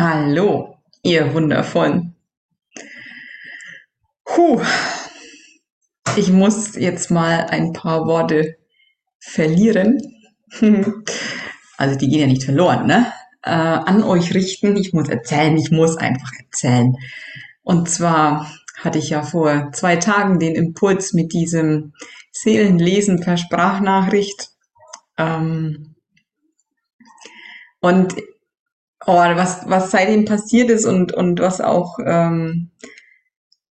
Hallo, ihr Wundervollen. Puh, ich muss jetzt mal ein paar Worte verlieren. Also die gehen ja nicht verloren, ne? Äh, an euch richten. Ich muss erzählen, ich muss einfach erzählen. Und zwar hatte ich ja vor zwei Tagen den Impuls mit diesem Seelenlesen per Sprachnachricht. Ähm, und oh, was, was seitdem passiert ist und, und was auch, ähm,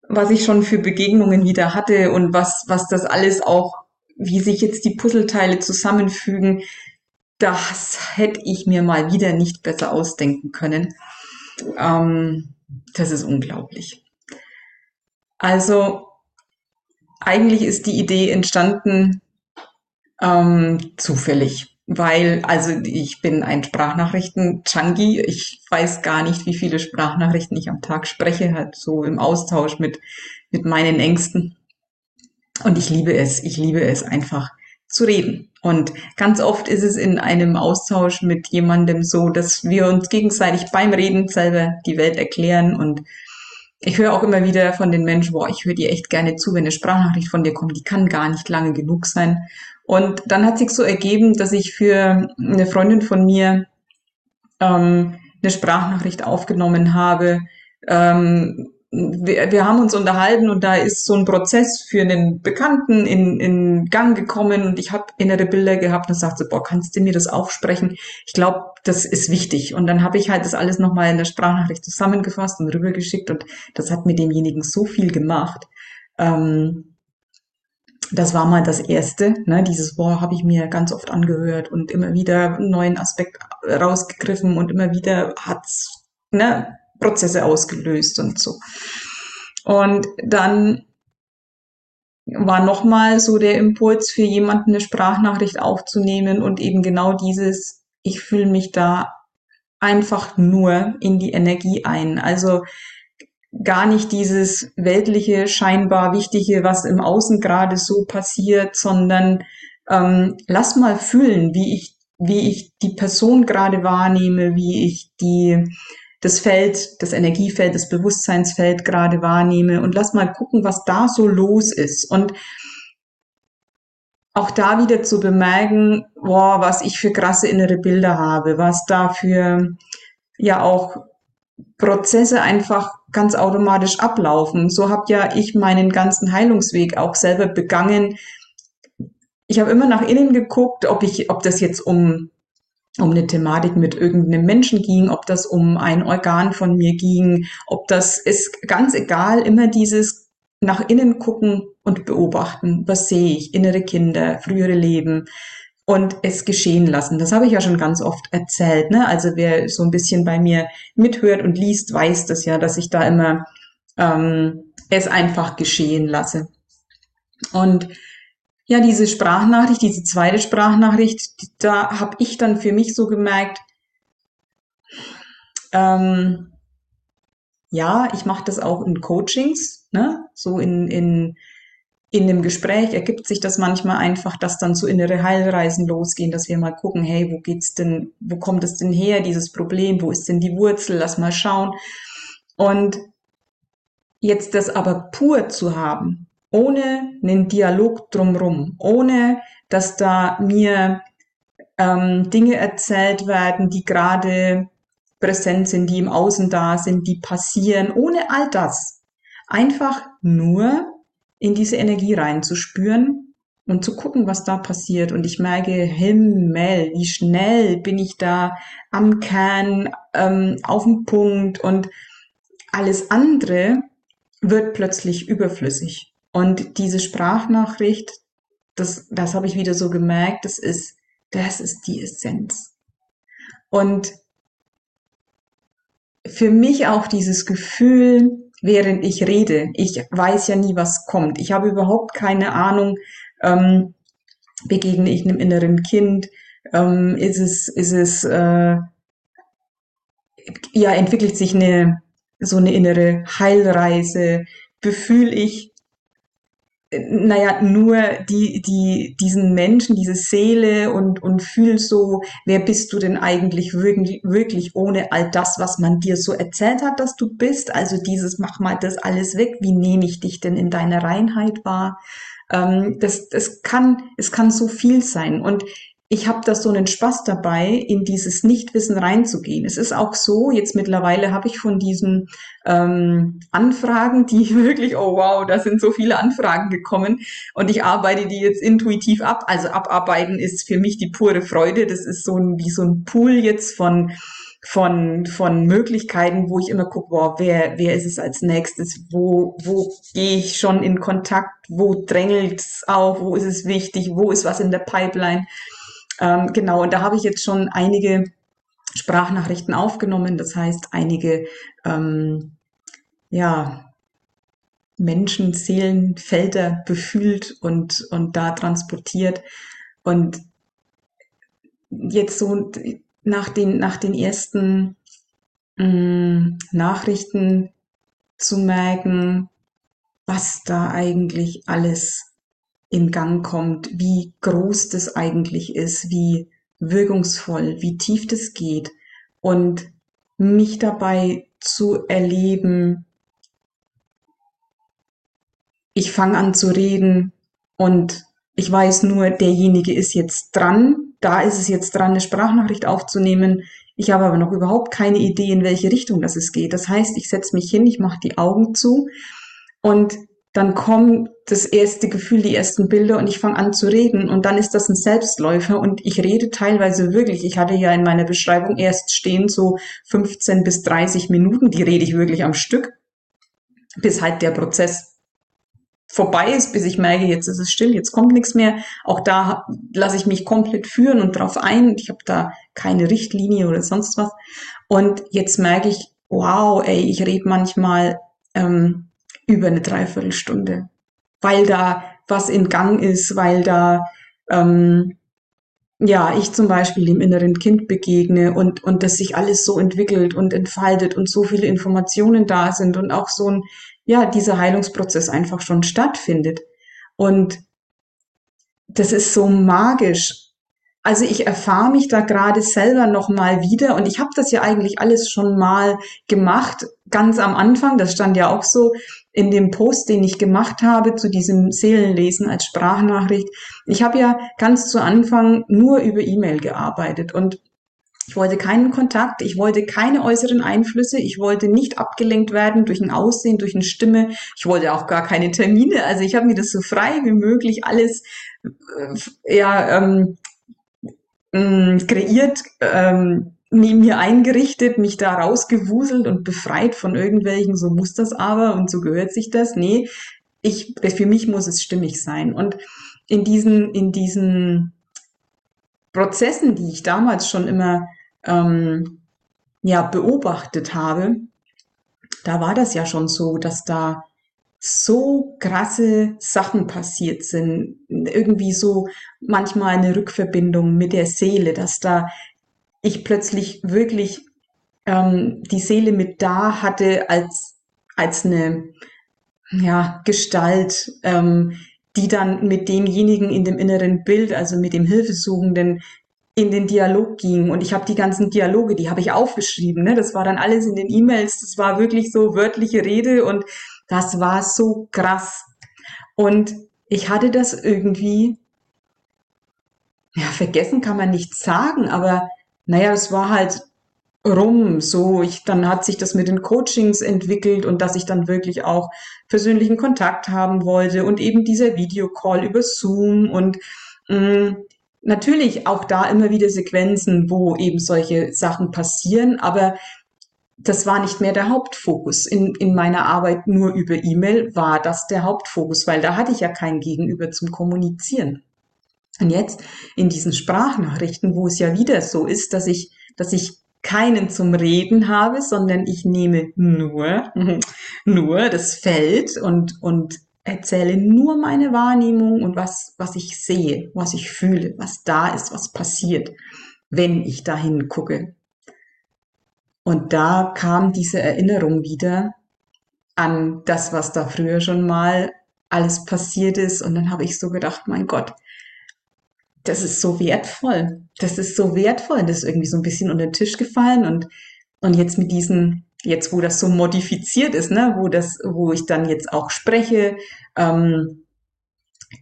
was ich schon für Begegnungen wieder hatte und was, was das alles auch, wie sich jetzt die Puzzleteile zusammenfügen, das hätte ich mir mal wieder nicht besser ausdenken können. Ähm, das ist unglaublich. Also eigentlich ist die Idee entstanden ähm, zufällig weil, also ich bin ein Sprachnachrichten-Junkie. Ich weiß gar nicht, wie viele Sprachnachrichten ich am Tag spreche, halt so im Austausch mit, mit meinen Ängsten. Und ich liebe es, ich liebe es einfach zu reden. Und ganz oft ist es in einem Austausch mit jemandem so, dass wir uns gegenseitig beim Reden selber die Welt erklären und ich höre auch immer wieder von den Menschen, boah, ich höre dir echt gerne zu, wenn eine Sprachnachricht von dir kommt, die kann gar nicht lange genug sein. Und dann hat sich so ergeben, dass ich für eine Freundin von mir ähm, eine Sprachnachricht aufgenommen habe. Ähm, wir, wir haben uns unterhalten und da ist so ein Prozess für einen Bekannten in, in Gang gekommen und ich habe innere Bilder gehabt und sagte, boah, kannst du mir das aufsprechen? Ich glaube, das ist wichtig. Und dann habe ich halt das alles nochmal in der Sprachnachricht zusammengefasst und rübergeschickt und das hat mit demjenigen so viel gemacht. Ähm, das war mal das Erste. Ne? Dieses Boah habe ich mir ganz oft angehört und immer wieder einen neuen Aspekt rausgegriffen und immer wieder hat's ne, Prozesse ausgelöst und so. Und dann war nochmal so der Impuls für jemanden eine Sprachnachricht aufzunehmen und eben genau dieses, ich fühle mich da einfach nur in die Energie ein. Also gar nicht dieses weltliche, scheinbar Wichtige, was im Außen gerade so passiert, sondern ähm, lass mal fühlen, wie ich, wie ich die Person gerade wahrnehme, wie ich die, das Feld, das Energiefeld, das Bewusstseinsfeld gerade wahrnehme und lass mal gucken, was da so los ist. Und auch da wieder zu bemerken, boah, was ich für krasse innere Bilder habe, was da für ja auch Prozesse einfach ganz automatisch ablaufen. So habe ja ich meinen ganzen Heilungsweg auch selber begangen. Ich habe immer nach innen geguckt, ob ich, ob das jetzt um um eine Thematik mit irgendeinem Menschen ging, ob das um ein Organ von mir ging, ob das ist ganz egal, immer dieses nach innen gucken und beobachten, was sehe ich, innere Kinder, frühere Leben, und es geschehen lassen. Das habe ich ja schon ganz oft erzählt. Ne? Also wer so ein bisschen bei mir mithört und liest, weiß das ja, dass ich da immer ähm, es einfach geschehen lasse. Und ja, diese Sprachnachricht, diese zweite Sprachnachricht, da habe ich dann für mich so gemerkt, ähm, ja, ich mache das auch in Coachings, ne? so in, in in dem Gespräch ergibt sich das manchmal einfach, dass dann so innere Heilreisen losgehen, dass wir mal gucken, hey, wo geht's denn, wo kommt es denn her, dieses Problem, wo ist denn die Wurzel, lass mal schauen. Und jetzt das aber pur zu haben, ohne einen Dialog drumrum, ohne dass da mir ähm, Dinge erzählt werden, die gerade präsent sind, die im Außen da sind, die passieren, ohne all das. Einfach nur in diese Energie reinzuspüren und zu gucken, was da passiert. Und ich merke, Himmel, wie schnell bin ich da am Kern, ähm, auf dem Punkt und alles andere wird plötzlich überflüssig. Und diese Sprachnachricht, das, das habe ich wieder so gemerkt, das ist, das ist die Essenz. Und für mich auch dieses Gefühl, während ich rede. Ich weiß ja nie, was kommt. Ich habe überhaupt keine Ahnung, ähm, begegne ich einem inneren Kind, ähm, ist es, ist es, äh, ja, entwickelt sich eine, so eine innere Heilreise, befühle ich naja, nur die, die, diesen Menschen, diese Seele und, und fühl so, wer bist du denn eigentlich wirklich, wirklich ohne all das, was man dir so erzählt hat, dass du bist? Also dieses, mach mal das alles weg, wie nehme ich dich denn in deiner Reinheit wahr? Ähm, das, das kann, es kann so viel sein. Und ich habe da so einen Spaß dabei, in dieses Nichtwissen reinzugehen. Es ist auch so, jetzt mittlerweile habe ich von diesen ähm, Anfragen, die wirklich, oh wow, da sind so viele Anfragen gekommen und ich arbeite die jetzt intuitiv ab. Also abarbeiten ist für mich die pure Freude. Das ist so ein, wie so ein Pool jetzt von von, von Möglichkeiten, wo ich immer gucke, boah, wer, wer ist es als nächstes, wo, wo gehe ich schon in Kontakt, wo drängelt es auf, wo ist es wichtig, wo ist was in der Pipeline. Ähm, genau, und da habe ich jetzt schon einige Sprachnachrichten aufgenommen, das heißt einige ähm, ja, Menschen, Seelen, Felder befühlt und, und da transportiert. Und jetzt so nach den, nach den ersten mh, mm, Nachrichten zu merken, was da eigentlich alles in Gang kommt, wie groß das eigentlich ist, wie wirkungsvoll, wie tief das geht und mich dabei zu erleben, ich fange an zu reden und ich weiß nur, derjenige ist jetzt dran, da ist es jetzt dran, eine Sprachnachricht aufzunehmen. Ich habe aber noch überhaupt keine Idee, in welche Richtung das es geht. Das heißt, ich setze mich hin, ich mache die Augen zu und dann kommt das erste Gefühl, die ersten Bilder und ich fange an zu reden und dann ist das ein Selbstläufer und ich rede teilweise wirklich. Ich hatte ja in meiner Beschreibung erst stehen so 15 bis 30 Minuten, die rede ich wirklich am Stück, bis halt der Prozess vorbei ist, bis ich merke, jetzt ist es still, jetzt kommt nichts mehr. Auch da lasse ich mich komplett führen und drauf ein. Ich habe da keine Richtlinie oder sonst was. Und jetzt merke ich, wow, ey, ich rede manchmal ähm, über eine Dreiviertelstunde, weil da was in Gang ist, weil da ähm, ja ich zum Beispiel dem inneren Kind begegne und und das sich alles so entwickelt und entfaltet und so viele Informationen da sind und auch so ein ja dieser Heilungsprozess einfach schon stattfindet. Und das ist so magisch. Also ich erfahre mich da gerade selber noch mal wieder und ich habe das ja eigentlich alles schon mal gemacht, ganz am Anfang, das stand ja auch so in dem Post, den ich gemacht habe zu diesem Seelenlesen als Sprachnachricht. Ich habe ja ganz zu Anfang nur über E-Mail gearbeitet und ich wollte keinen Kontakt, ich wollte keine äußeren Einflüsse, ich wollte nicht abgelenkt werden durch ein Aussehen, durch eine Stimme, ich wollte auch gar keine Termine. Also ich habe mir das so frei wie möglich alles äh, ja, ähm, mh, kreiert, ähm, neben mir eingerichtet, mich da rausgewuselt und befreit von irgendwelchen, so muss das aber und so gehört sich das. Nee, ich, für mich muss es stimmig sein. Und in diesen, in diesen Prozessen, die ich damals schon immer ähm, ja, beobachtet habe, da war das ja schon so, dass da so krasse Sachen passiert sind. Irgendwie so manchmal eine Rückverbindung mit der Seele, dass da ich plötzlich wirklich ähm, die Seele mit da hatte als, als eine ja, Gestalt, ähm, die dann mit demjenigen in dem inneren Bild, also mit dem Hilfesuchenden, in den Dialog ging. Und ich habe die ganzen Dialoge, die habe ich aufgeschrieben. Ne? Das war dann alles in den E-Mails. Das war wirklich so wörtliche Rede und das war so krass. Und ich hatte das irgendwie, ja, vergessen kann man nicht sagen, aber naja, es war halt rum, so ich, dann hat sich das mit den Coachings entwickelt und dass ich dann wirklich auch persönlichen Kontakt haben wollte und eben dieser Videocall über Zoom und mh, mm, natürlich auch da immer wieder Sequenzen, wo eben solche Sachen passieren, aber das war nicht mehr der Hauptfokus. In, in meiner Arbeit nur über E-Mail war das der Hauptfokus, weil da hatte ich ja kein Gegenüber zum Kommunizieren. Und jetzt in diesen Sprachnachrichten, wo es ja wieder so ist, dass ich, dass ich keinen zum Reden habe, sondern ich nehme nur, nur das Feld und, und erzähle nur meine Wahrnehmung und was, was ich sehe, was ich fühle, was da ist, was passiert, wenn ich dahin gucke. Und da kam diese Erinnerung wieder an das, was da früher schon mal alles passiert ist. Und dann habe ich so gedacht, mein Gott, das ist so wertvoll. Das ist so wertvoll. Das ist irgendwie so ein bisschen unter den Tisch gefallen und, und jetzt mit diesen, jetzt wo das so modifiziert ist, ne, wo das, wo ich dann jetzt auch spreche, ähm,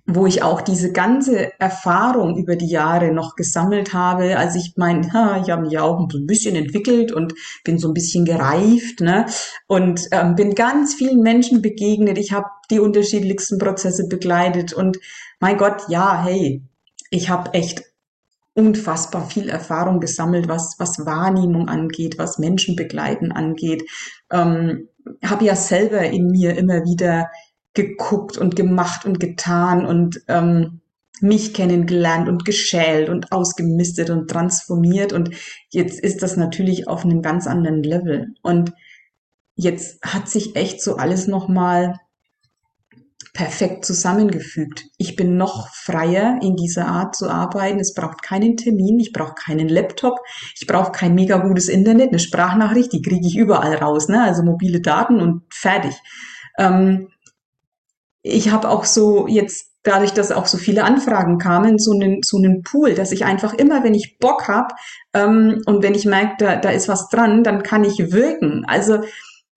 wo ich auch diese ganze Erfahrung über die Jahre noch gesammelt habe. Also ich meine, ich habe mich auch ein bisschen entwickelt und bin so ein bisschen gereift, ne? Und ähm, bin ganz vielen Menschen begegnet. Ich habe die unterschiedlichsten Prozesse begleitet und mein Gott, ja, hey, ich habe echt unfassbar viel Erfahrung gesammelt, was, was Wahrnehmung angeht, was Menschen begleiten angeht. Ähm, habe ja selber in mir immer wieder geguckt und gemacht und getan und ähm, mich kennengelernt und geschält und ausgemistet und transformiert. Und jetzt ist das natürlich auf einem ganz anderen Level. Und jetzt hat sich echt so alles nochmal perfekt zusammengefügt. Ich bin noch freier in dieser Art zu arbeiten. Es braucht keinen Termin, ich brauche keinen Laptop, ich brauche kein mega gutes Internet, eine Sprachnachricht, die kriege ich überall raus, ne? also mobile Daten und fertig. Ähm, ich habe auch so jetzt dadurch, dass auch so viele Anfragen kamen, so einen, so einen Pool, dass ich einfach immer, wenn ich Bock hab ähm, und wenn ich merke, da, da ist was dran, dann kann ich wirken. Also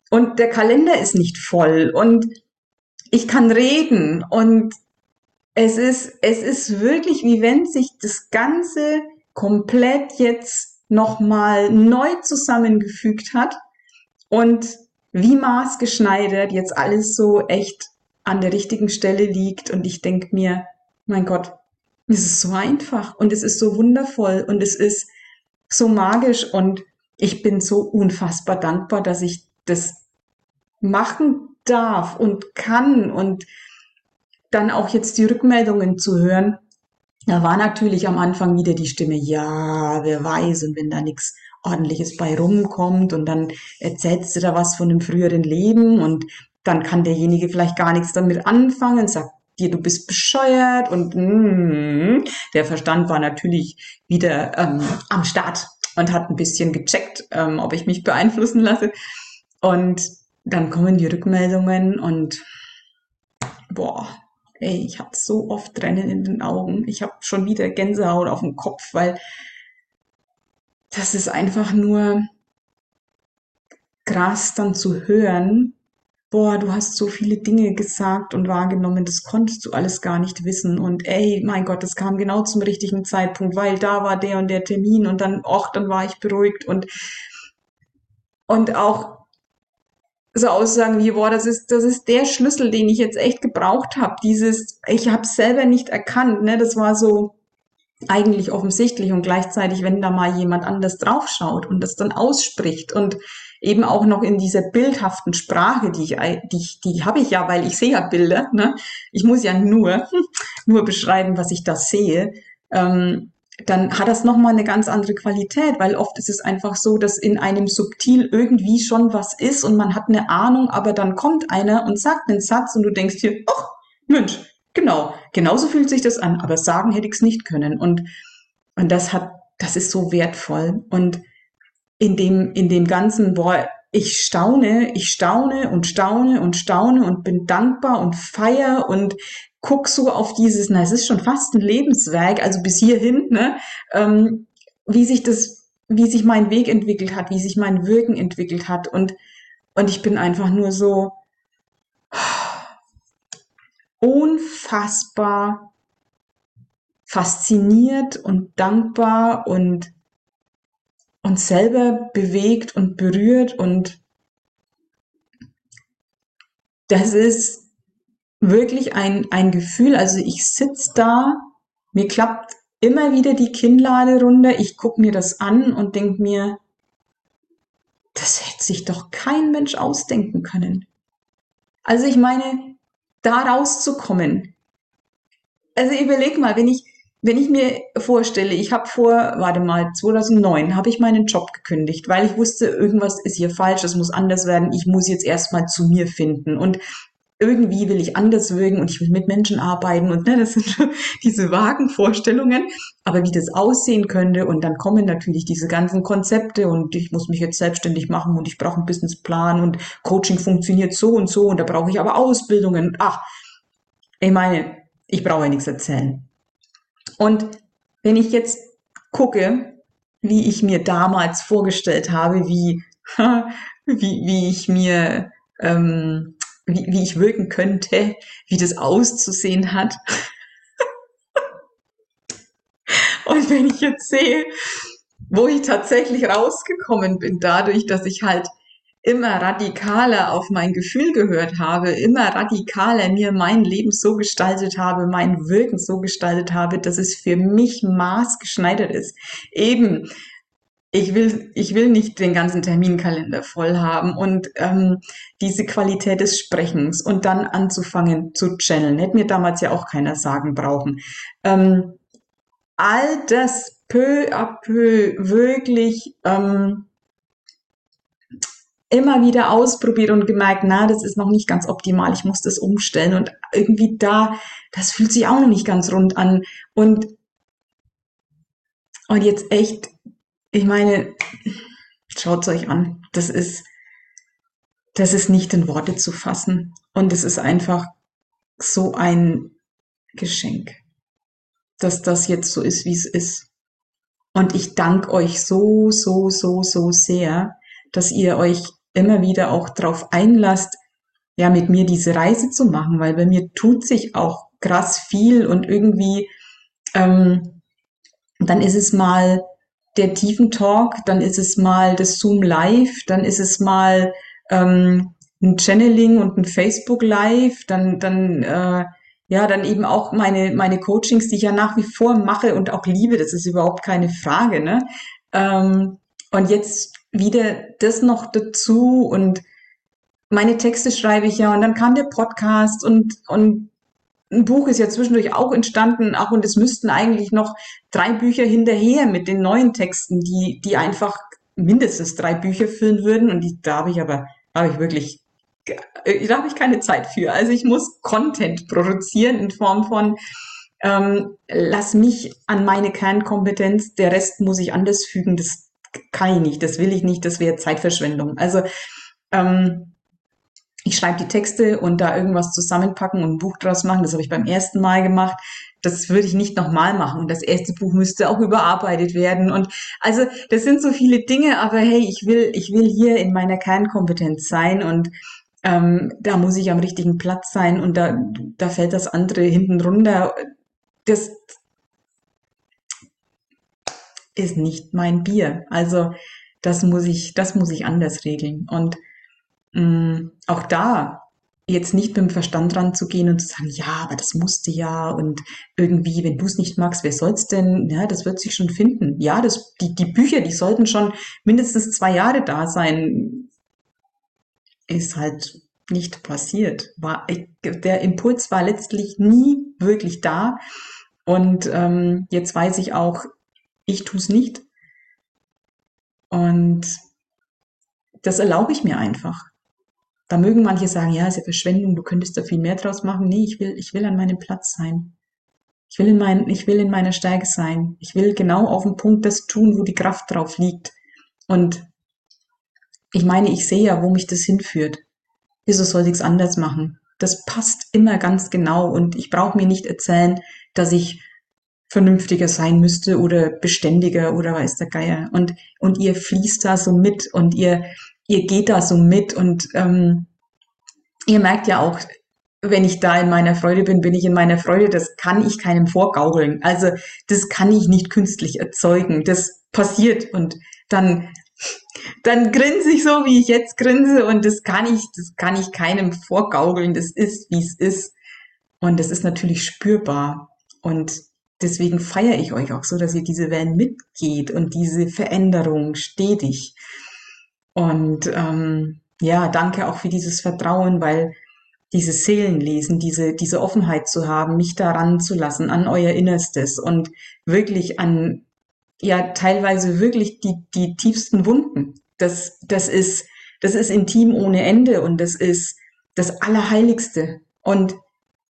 und der Kalender ist nicht voll und ich kann reden und es ist, es ist wirklich, wie wenn sich das Ganze komplett jetzt nochmal neu zusammengefügt hat und wie maßgeschneidert jetzt alles so echt an der richtigen Stelle liegt. Und ich denke mir, mein Gott, es ist so einfach und es ist so wundervoll und es ist so magisch. Und ich bin so unfassbar dankbar, dass ich das machen darf und kann und dann auch jetzt die Rückmeldungen zu hören. Da war natürlich am Anfang wieder die Stimme, ja, wer weiß, und wenn da nichts ordentliches bei rumkommt und dann erzählst du da was von dem früheren Leben und dann kann derjenige vielleicht gar nichts damit anfangen, sagt dir, du bist bescheuert und mm, der Verstand war natürlich wieder ähm, am Start und hat ein bisschen gecheckt, ähm, ob ich mich beeinflussen lasse. Und dann kommen die Rückmeldungen und boah, ey, ich habe so oft Tränen in den Augen. Ich habe schon wieder Gänsehaut auf dem Kopf, weil das ist einfach nur krass dann zu hören, boah, du hast so viele Dinge gesagt und wahrgenommen, das konntest du alles gar nicht wissen. Und ey, mein Gott, das kam genau zum richtigen Zeitpunkt, weil da war der und der Termin und dann, och, dann war ich beruhigt und, und auch so Aussagen wie, boah, das ist, das ist der Schlüssel, den ich jetzt echt gebraucht habe. Dieses, ich habe selber nicht erkannt, ne? Das war so eigentlich offensichtlich und gleichzeitig, wenn da mal jemand anders draufschaut und das dann ausspricht und eben auch noch in dieser bildhaften Sprache, die ich, die, die habe ich ja, weil ich sehe ja Bilder. Ne? Ich muss ja nur, nur beschreiben, was ich da sehe. Ähm, dann hat das nochmal eine ganz andere Qualität, weil oft ist es einfach so, dass in einem subtil irgendwie schon was ist und man hat eine Ahnung, aber dann kommt einer und sagt einen Satz und du denkst dir, ach, Mensch, genau, genauso fühlt sich das an, aber sagen hätte ich es nicht können. Und, und das hat, das ist so wertvoll. Und in dem, in dem ganzen, boah, ich staune, ich staune und staune und staune und bin dankbar und feier und guck so auf dieses, na, es ist schon fast ein Lebenswerk, also bis hierhin, ne, ähm, wie sich das, wie sich mein Weg entwickelt hat, wie sich mein Wirken entwickelt hat und, und ich bin einfach nur so unfassbar fasziniert und dankbar und uns selber bewegt und berührt und das ist wirklich ein, ein Gefühl, also ich sitze da, mir klappt immer wieder die Kinnlade runter, ich gucke mir das an und denke mir, das hätte sich doch kein Mensch ausdenken können. Also ich meine, da rauszukommen. Also überleg mal, wenn ich, wenn ich mir vorstelle, ich habe vor, warte mal, 2009 habe ich meinen Job gekündigt, weil ich wusste, irgendwas ist hier falsch, es muss anders werden, ich muss jetzt erstmal zu mir finden und irgendwie will ich anders wirken und ich will mit Menschen arbeiten und ne, das sind diese vagen Vorstellungen, aber wie das aussehen könnte und dann kommen natürlich diese ganzen Konzepte und ich muss mich jetzt selbstständig machen und ich brauche einen Businessplan und Coaching funktioniert so und so und da brauche ich aber Ausbildungen. Ach, ich meine, ich brauche ja nichts erzählen. Und wenn ich jetzt gucke, wie ich mir damals vorgestellt habe, wie, wie, wie ich mir, ähm, wie, wie ich wirken könnte, wie das auszusehen hat. Und wenn ich jetzt sehe, wo ich tatsächlich rausgekommen bin, dadurch, dass ich halt immer radikaler auf mein Gefühl gehört habe, immer radikaler mir mein Leben so gestaltet habe, mein Wirken so gestaltet habe, dass es für mich maßgeschneidert ist. Eben, ich will, ich will nicht den ganzen Terminkalender voll haben und ähm, diese Qualität des Sprechens und dann anzufangen zu channeln. Hätte mir damals ja auch keiner sagen brauchen. Ähm, all das peu à peu wirklich ähm, immer wieder ausprobiert und gemerkt, na, das ist noch nicht ganz optimal, ich muss das umstellen. Und irgendwie da, das fühlt sich auch noch nicht ganz rund an. Und und jetzt echt, ich meine, schaut's euch an, das ist das ist nicht in Worte zu fassen. Und es ist einfach so ein Geschenk, dass das jetzt so ist, wie es ist. Und ich danke euch so, so, so, so sehr, dass ihr euch immer wieder auch drauf einlasst, ja, mit mir diese Reise zu machen, weil bei mir tut sich auch krass viel und irgendwie, ähm, dann ist es mal der tiefen Talk, dann ist es mal das Zoom Live, dann ist es mal ähm, ein Channeling und ein Facebook Live, dann, dann, äh, ja, dann eben auch meine, meine Coachings, die ich ja nach wie vor mache und auch liebe, das ist überhaupt keine Frage, ne? Ähm, und jetzt wieder das noch dazu und meine Texte schreibe ich ja und dann kam der Podcast und, und ein Buch ist ja zwischendurch auch entstanden, auch und es müssten eigentlich noch drei Bücher hinterher mit den neuen Texten, die, die einfach mindestens drei Bücher füllen würden und die, da habe ich aber, habe ich wirklich, da habe ich keine Zeit für. Also ich muss Content produzieren in Form von, ähm, lass mich an meine Kernkompetenz, der Rest muss ich anders fügen, das kann ich nicht, das will ich nicht, das wäre Zeitverschwendung. Also ähm, ich schreibe die Texte und da irgendwas zusammenpacken und ein Buch draus machen, das habe ich beim ersten Mal gemacht. Das würde ich nicht nochmal machen. Das erste Buch müsste auch überarbeitet werden. Und also das sind so viele Dinge, aber hey, ich will, ich will hier in meiner Kernkompetenz sein und ähm, da muss ich am richtigen Platz sein und da, da fällt das andere hinten runter. Das, ist nicht mein Bier. Also das muss ich, das muss ich anders regeln. Und mh, mm, auch da jetzt nicht mit dem Verstand ranzugehen und zu sagen, ja, aber das musste ja und irgendwie, wenn du es nicht magst, wer soll's denn? Ja, das wird sich schon finden. Ja, das, die, die Bücher, die sollten schon mindestens zwei Jahre da sein. Ist halt nicht passiert. War, der Impuls war letztlich nie wirklich da. Und ähm, jetzt weiß ich auch, ich tue es nicht. Und das erlaube ich mir einfach. Da mögen manche sagen, ja, ist ja Verschwendung, du könntest da viel mehr draus machen. Nee, ich will, ich will an meinem Platz sein. Ich will in mein, ich will in meiner Stärke sein. Ich will genau auf dem Punkt das tun, wo die Kraft drauf liegt. Und ich meine, ich sehe ja, wo mich das hinführt. Wieso soll ich es anders machen? Das passt immer ganz genau und ich brauche mir nicht erzählen, dass ich vernünftiger sein müsste oder beständiger oder weiß der Geier. Und, und ihr fließt da so mit und ihr, ihr geht da so mit und ähm, ihr merkt ja auch, wenn ich da in meiner Freude bin, bin ich in meiner Freude. Das kann ich keinem vorgaukeln. Also das kann ich nicht künstlich erzeugen. Das passiert und dann dann grinse ich so, wie ich jetzt grinse und das kann ich, das kann ich keinem vorgaukeln. Das ist, wie es ist. Und das ist natürlich spürbar. Und deswegen feiere ich euch auch so, dass ihr diese Wellen mitgeht und diese Veränderung stetig. Und ähm, ja, danke auch für dieses Vertrauen, weil dieses Seelenlesen, diese, diese Offenheit zu haben, mich daran zu lassen, an euer Innerstes und wirklich an, ja, teilweise wirklich die, die tiefsten Wunden. Das, das ist, das ist intim ohne Ende und das ist das Allerheiligste. Und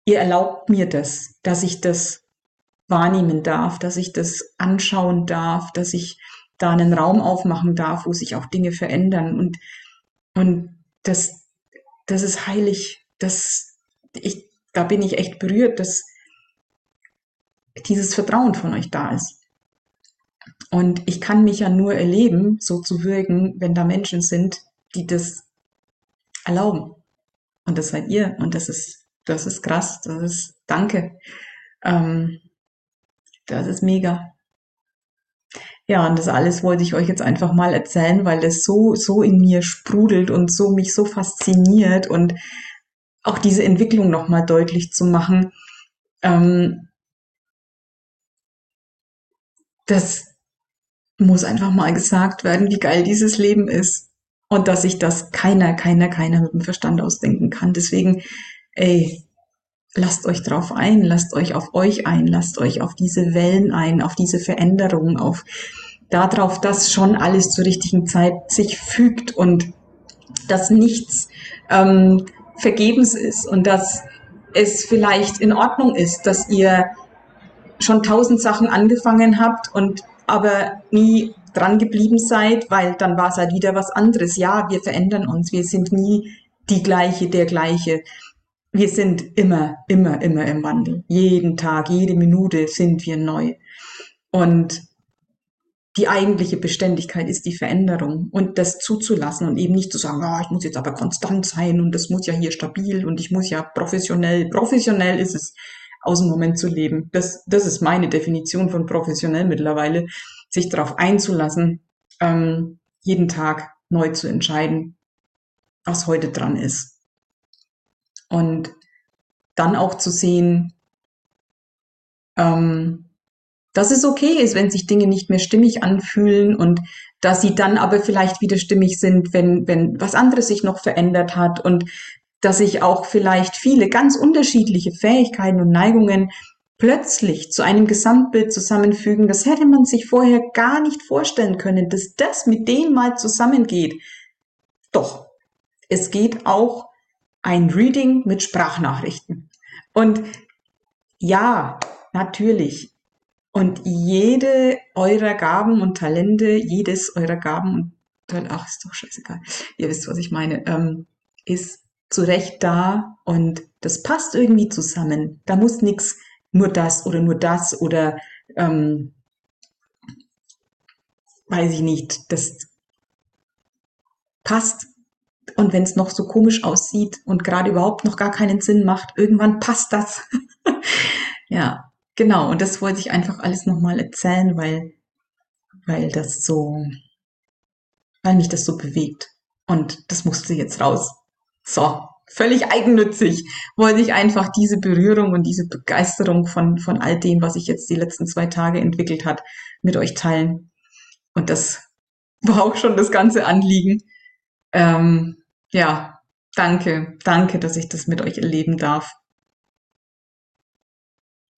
ihr erlaubt mir das, dass ich das wahrnehmen darf, dass ich das anschauen darf, dass ich da einen Raum aufmachen darf, wo sich auch Dinge verändern und, und das, das ist heilig. Das, ich, da bin ich echt berührt, dass dieses Vertrauen von euch da ist. Und ich kann mich ja nur erleben, so zu wirken, wenn da Menschen sind, die das erlauben. Und das seid ihr. Und das ist, das ist krass. Das ist, danke. Ähm, das ist mega. Ja, und das alles wollte ich euch jetzt einfach mal erzählen, weil das so, so in mir sprudelt und so mich so fasziniert und auch diese Entwicklung nochmal deutlich zu machen. Ähm, das muss einfach mal gesagt werden, wie geil dieses Leben ist. Und dass sich das keiner, keiner, keiner mit dem Verstand ausdenken kann. Deswegen, ey, lasst euch drauf ein, lasst euch auf euch ein, lasst euch auf diese Wellen ein, auf diese Veränderungen, auf darauf, dass schon alles zur richtigen Zeit sich fügt und dass nichts ähm, vergebens ist und dass es vielleicht in Ordnung ist, dass ihr schon tausend Sachen angefangen habt und aber nie dran geblieben seid, weil dann war es halt wieder was anderes. Ja, wir verändern uns, wir sind nie die gleiche, der gleiche. Wir sind immer, immer, immer im Wandel. Jeden Tag, jede Minute sind wir neu. Und die eigentliche Beständigkeit ist die Veränderung und das zuzulassen und eben nicht zu sagen, oh, ich muss jetzt aber konstant sein und das muss ja hier stabil und ich muss ja professionell. Professionell ist es, aus dem Moment zu leben. Das, das ist meine Definition von professionell mittlerweile, sich darauf einzulassen, ähm, jeden Tag neu zu entscheiden, was heute dran ist. Und dann auch zu sehen, ähm, dass es okay ist, wenn sich Dinge nicht mehr stimmig anfühlen und dass sie dann aber vielleicht wieder stimmig sind, wenn, wenn was anderes sich noch verändert hat und dass sich auch vielleicht viele ganz unterschiedliche Fähigkeiten und Neigungen plötzlich zu einem Gesamtbild zusammenfügen, das hätte man sich vorher gar nicht vorstellen können, dass das mit dem mal zusammengeht. Doch, es geht auch ein Reading mit Sprachnachrichten. Und ja, natürlich. Und jede eurer Gaben und Talente, jedes eurer Gaben und Talente, ach, ist doch scheißegal. Ihr wisst, was ich meine, ähm, ist zu Recht da und das passt irgendwie zusammen. Da muss nichts nur das oder nur das oder ähm, weiß ich nicht, das passt. Und wenn es noch so komisch aussieht und gerade überhaupt noch gar keinen Sinn macht, irgendwann passt das. ja, genau. Und das wollte ich einfach alles nochmal erzählen, weil, weil das so, weil mich das so bewegt. Und das musste jetzt raus. So, völlig eigennützig wollte ich einfach diese Berührung und diese Begeisterung von, von all dem, was sich jetzt die letzten zwei Tage entwickelt hat, mit euch teilen. Und das war auch schon das ganze Anliegen. Ähm, ja, danke, danke, dass ich das mit euch erleben darf.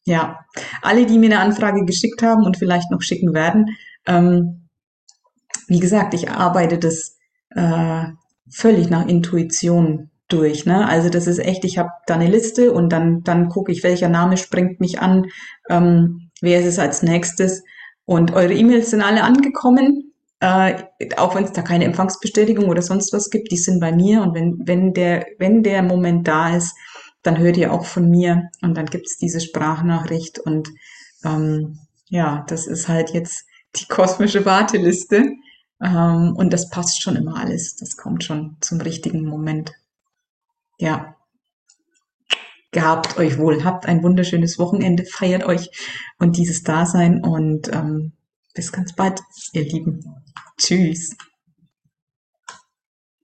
Ja, alle, die mir eine Anfrage geschickt haben und vielleicht noch schicken werden, ähm, wie gesagt, ich arbeite das äh, völlig nach Intuition durch. Ne? Also das ist echt, ich habe da eine Liste und dann, dann gucke ich, welcher Name springt mich an, ähm, wer ist es als nächstes. Und eure E-Mails sind alle angekommen, äh, auch wenn es da keine Empfangsbestätigung oder sonst was gibt, die sind bei mir. Und wenn, wenn, der, wenn der Moment da ist, dann hört ihr auch von mir und dann gibt es diese Sprachnachricht. Und ähm, ja, das ist halt jetzt die kosmische Warteliste. Ähm, und das passt schon immer alles. Das kommt schon zum richtigen Moment. Ja. Gehabt euch wohl. Habt ein wunderschönes Wochenende. Feiert euch und dieses Dasein und ähm, bis ganz bald, ihr Lieben. Tschüss.